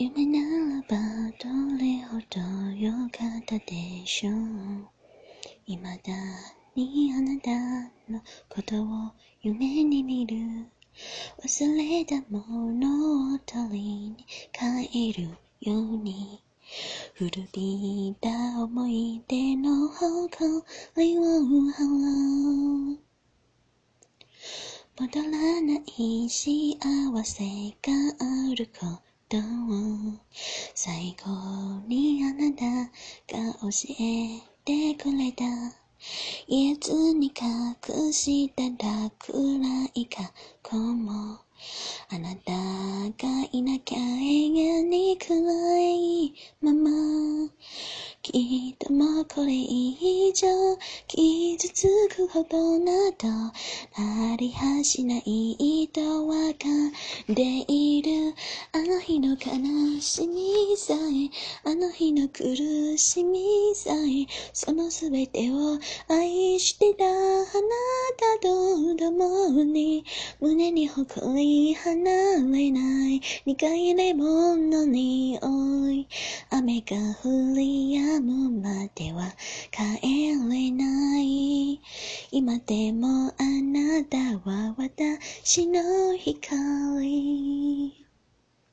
夢ならばどれほど良かったでしょう。未だにあなたのことを夢に見る。忘れたものを取りに帰るように。古びた思い出の誇りを払う。戻らない幸せがあること。を最後にあなたが教えてくれた。言えずに隠したら暗い過去も。あなたがいなきゃ永遠に暗い。ままこれ以上傷つくほどなどなりはしないとわかっているあの日の悲しみさえあの日の苦しみさえそのすべてを愛してたあなたと共に胸に誇り離れない苦いレモンの匂い。雨が降り止むまでは帰れない。今でもあなたは私の光。